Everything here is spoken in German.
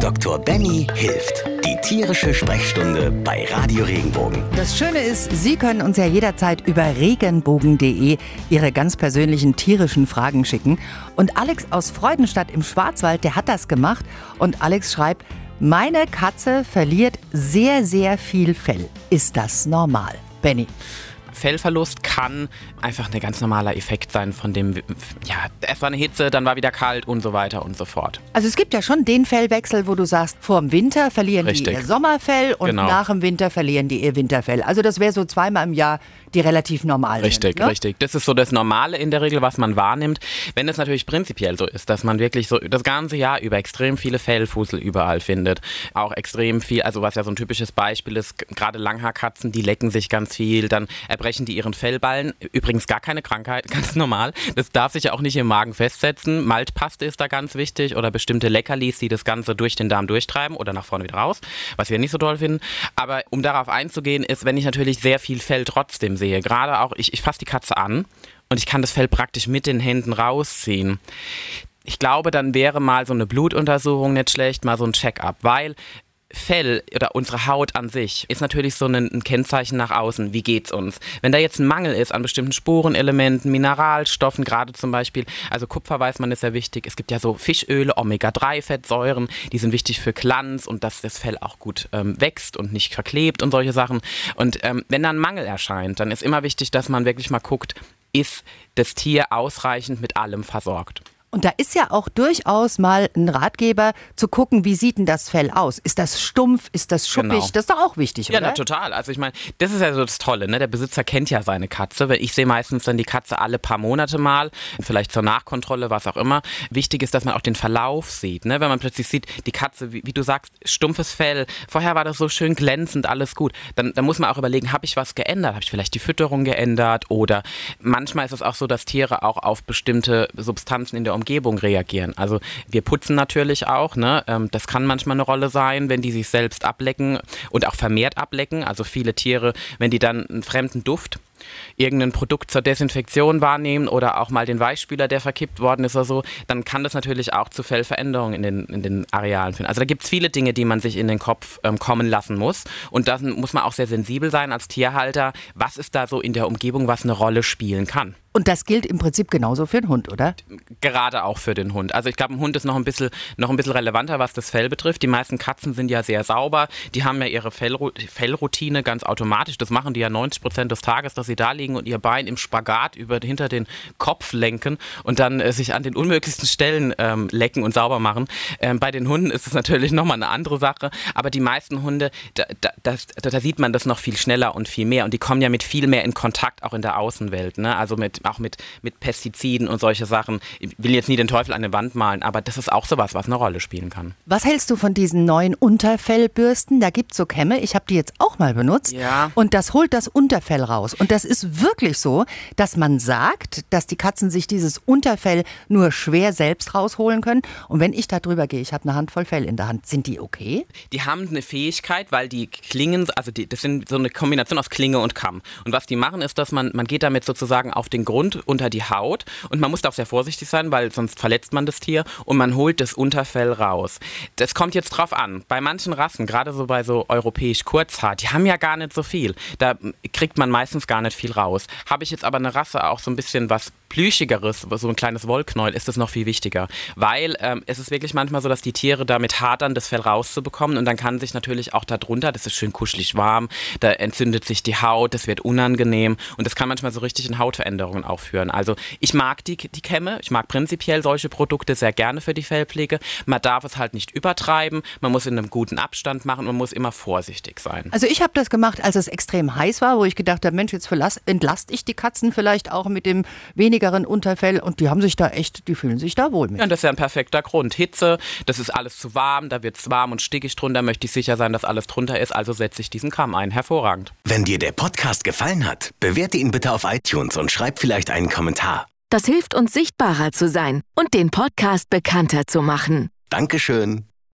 Dr. Benny hilft. Die tierische Sprechstunde bei Radio Regenbogen. Das Schöne ist, Sie können uns ja jederzeit über regenbogen.de Ihre ganz persönlichen tierischen Fragen schicken. Und Alex aus Freudenstadt im Schwarzwald, der hat das gemacht. Und Alex schreibt, meine Katze verliert sehr, sehr viel Fell. Ist das normal? Benny. Fellverlust kann einfach ein ganz normaler Effekt sein von dem, ja, erst war eine Hitze, dann war wieder kalt und so weiter und so fort. Also es gibt ja schon den Fellwechsel, wo du sagst, vor dem Winter verlieren Richtig. die ihr Sommerfell und Genau. nach dem Winter verlieren die ihr Winterfell. Also das wäre so zweimal im Jahr, die relativ normal Richtig, sind. Ne? richtig. Das ist so das Normale in der Regel, was man wahrnimmt. Wenn es natürlich prinzipiell so ist, dass man wirklich so das ganze Jahr über extrem viele Fellfussel überall findet, auch extrem viel, also was ja so ein typisches Beispiel ist, gerade Langhaarkatzen, die lecken sich ganz viel, dann erbrechen die ihren Fellballen. Übrigens gar keine Krankheit, ganz normal. Das darf sich ja auch nicht im Magen festsetzen. Maltpaste ist da ganz wichtig oder bestimmte Leckerlis, die das Ganze durch den Darm durchtreiben oder nach vorne wieder raus, was wir nicht so toll finden. Aber um darauf einzugehen, ist, wenn ich natürlich sehr viel Fell trotzdem sehe, gerade auch, ich, ich fasse die Katze an und ich kann das Fell praktisch mit den Händen rausziehen. Ich glaube, dann wäre mal so eine Blutuntersuchung nicht schlecht, mal so ein Check-up, weil Fell oder unsere Haut an sich ist natürlich so ein, ein Kennzeichen nach außen. Wie geht's uns? Wenn da jetzt ein Mangel ist an bestimmten Spurenelementen, Mineralstoffen, gerade zum Beispiel, also Kupfer weiß man ist ja wichtig. Es gibt ja so Fischöle, Omega-3-Fettsäuren, die sind wichtig für Glanz und dass das Fell auch gut ähm, wächst und nicht verklebt und solche Sachen. Und ähm, wenn da ein Mangel erscheint, dann ist immer wichtig, dass man wirklich mal guckt, ist das Tier ausreichend mit allem versorgt. Und da ist ja auch durchaus mal ein Ratgeber zu gucken, wie sieht denn das Fell aus? Ist das stumpf? Ist das schuppig? Genau. Das ist doch auch wichtig, Ja, oder? na, total. Also ich meine, das ist ja so das Tolle, ne? Der Besitzer kennt ja seine Katze, weil ich sehe meistens dann die Katze alle paar Monate mal, vielleicht zur Nachkontrolle, was auch immer. Wichtig ist, dass man auch den Verlauf sieht, ne? Wenn man plötzlich sieht, die Katze, wie, wie du sagst, stumpfes Fell, vorher war das so schön glänzend, alles gut. Dann, dann muss man auch überlegen, habe ich was geändert? Habe ich vielleicht die Fütterung geändert? Oder manchmal ist es auch so, dass Tiere auch auf bestimmte Substanzen in der Umgebung reagieren. Also wir putzen natürlich auch, ne? Ähm, Das kann manchmal eine Rolle sein, wenn die sich selbst ablecken und auch vermehrt ablecken. Also viele Tiere, wenn die dann einen fremden Duft irgendein Produkt zur Desinfektion wahrnehmen oder auch mal den Weichspüler, der verkippt worden ist oder so, dann kann das natürlich auch zu Fellveränderungen in den, in den Arealen führen. Also da gibt es viele Dinge, die man sich in den Kopf ähm, kommen lassen muss. Und da muss man auch sehr sensibel sein als Tierhalter, was ist da so in der Umgebung, was eine Rolle spielen kann. Und das gilt im Prinzip genauso für den Hund, oder? Gerade auch für den Hund. Also ich glaube, ein Hund ist noch ein bisschen noch ein bisschen relevanter, was das Fell betrifft. Die meisten Katzen sind ja sehr sauber. Die haben ja ihre Fellroutine ganz automatisch. Das machen die ja 90 Prozent des Tages, dass sie da liegen und ihr Bein im Spagat über hinter den Kopf lenken und dann äh, sich an den unmöglichsten Stellen ähm, lecken und sauber machen. Ähm, bei den Hunden ist es natürlich nochmal eine andere Sache. Aber die meisten Hunde, da, da, das, da, da sieht man das noch viel schneller und viel mehr. Und die kommen ja mit viel mehr in Kontakt auch in der Außenwelt. Ne? Also mit, auch mit, mit Pestiziden und solche Sachen. Ich will jetzt nie den Teufel an die Wand malen, aber das ist auch sowas, was eine Rolle spielen kann. Was hältst du von diesen neuen Unterfellbürsten? Da gibt es so Kämme, ich habe die jetzt auch mal benutzt. Ja. Und das holt das Unterfell raus. Und das ist wirklich so, dass man sagt, dass die Katzen sich dieses Unterfell nur schwer selbst rausholen können. Und wenn ich da drüber gehe, ich habe eine Handvoll Fell in der Hand, sind die okay? Die haben eine Fähigkeit, weil die Klingen, also die, das sind so eine Kombination aus Klinge und Kamm. Und was die machen, ist, dass man, man geht damit sozusagen auf den Grund unter die Haut und man muss da auch sehr vorsichtig sein, weil sonst verletzt man das Tier und man holt das Unterfell raus. Das kommt jetzt drauf an. Bei manchen Rassen, gerade so bei so europäisch Kurzhaar, die haben ja gar nicht so viel. Da kriegt man meistens gar nicht viel raus. Habe ich jetzt aber eine Rasse auch so ein bisschen was plüschigeres, so ein kleines Wollknäuel, ist das noch viel wichtiger. Weil ähm, es ist wirklich manchmal so, dass die Tiere damit hadern, das Fell rauszubekommen und dann kann sich natürlich auch darunter, das ist schön kuschelig warm, da entzündet sich die Haut, das wird unangenehm und das kann manchmal so richtig in Hautveränderungen auch führen. Also ich mag die, die Kämme, ich mag prinzipiell solche Produkte sehr gerne für die Fellpflege. Man darf es halt nicht übertreiben, man muss in einem guten Abstand machen, man muss immer vorsichtig sein. Also ich habe das gemacht, als es extrem heiß war, wo ich gedacht habe, Mensch, jetzt entlaste ich die Katzen vielleicht auch mit dem wenigeren Unterfell und die haben sich da echt, die fühlen sich da wohl mit. Ja, und das ist ja ein perfekter Grund. Hitze, das ist alles zu warm, da wird es warm und stickig drunter, möchte ich sicher sein, dass alles drunter ist, also setze ich diesen Kamm ein. Hervorragend. Wenn dir der Podcast gefallen hat, bewerte ihn bitte auf iTunes und schreib vielleicht einen Kommentar. Das hilft uns sichtbarer zu sein und den Podcast bekannter zu machen. Dankeschön.